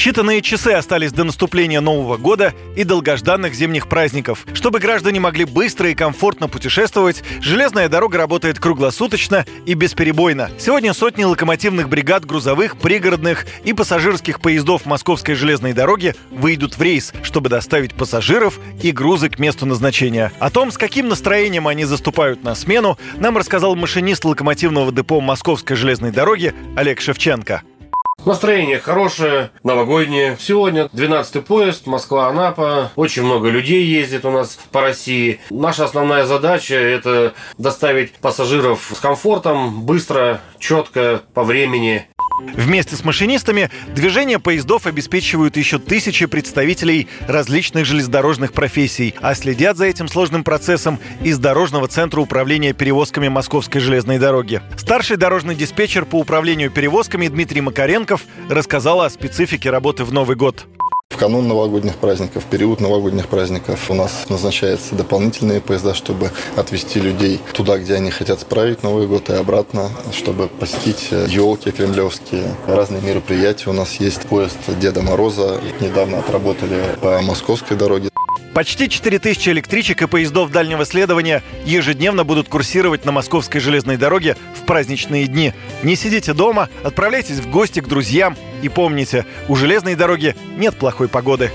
Считанные часы остались до наступления Нового года и долгожданных зимних праздников. Чтобы граждане могли быстро и комфортно путешествовать, железная дорога работает круглосуточно и бесперебойно. Сегодня сотни локомотивных бригад грузовых, пригородных и пассажирских поездов Московской железной дороги выйдут в рейс, чтобы доставить пассажиров и грузы к месту назначения. О том, с каким настроением они заступают на смену, нам рассказал машинист локомотивного депо Московской железной дороги Олег Шевченко. Настроение хорошее, новогоднее. Сегодня 12-й поезд, Москва-Анапа. Очень много людей ездит у нас по России. Наша основная задача – это доставить пассажиров с комфортом, быстро, четко, по времени. Вместе с машинистами движение поездов обеспечивают еще тысячи представителей различных железнодорожных профессий, а следят за этим сложным процессом из Дорожного центра управления перевозками Московской железной дороги. Старший дорожный диспетчер по управлению перевозками Дмитрий Макаренков рассказал о специфике работы в Новый год. Канун новогодних праздников, в период новогодних праздников у нас назначаются дополнительные поезда, чтобы отвезти людей туда, где они хотят справить Новый год и обратно, чтобы посетить елки кремлевские, разные мероприятия. У нас есть поезд Деда Мороза, недавно отработали по московской дороге. Почти 4000 электричек и поездов дальнего следования ежедневно будут курсировать на московской железной дороге в праздничные дни. Не сидите дома, отправляйтесь в гости к друзьям и помните, у железной дороги нет плохой погоды.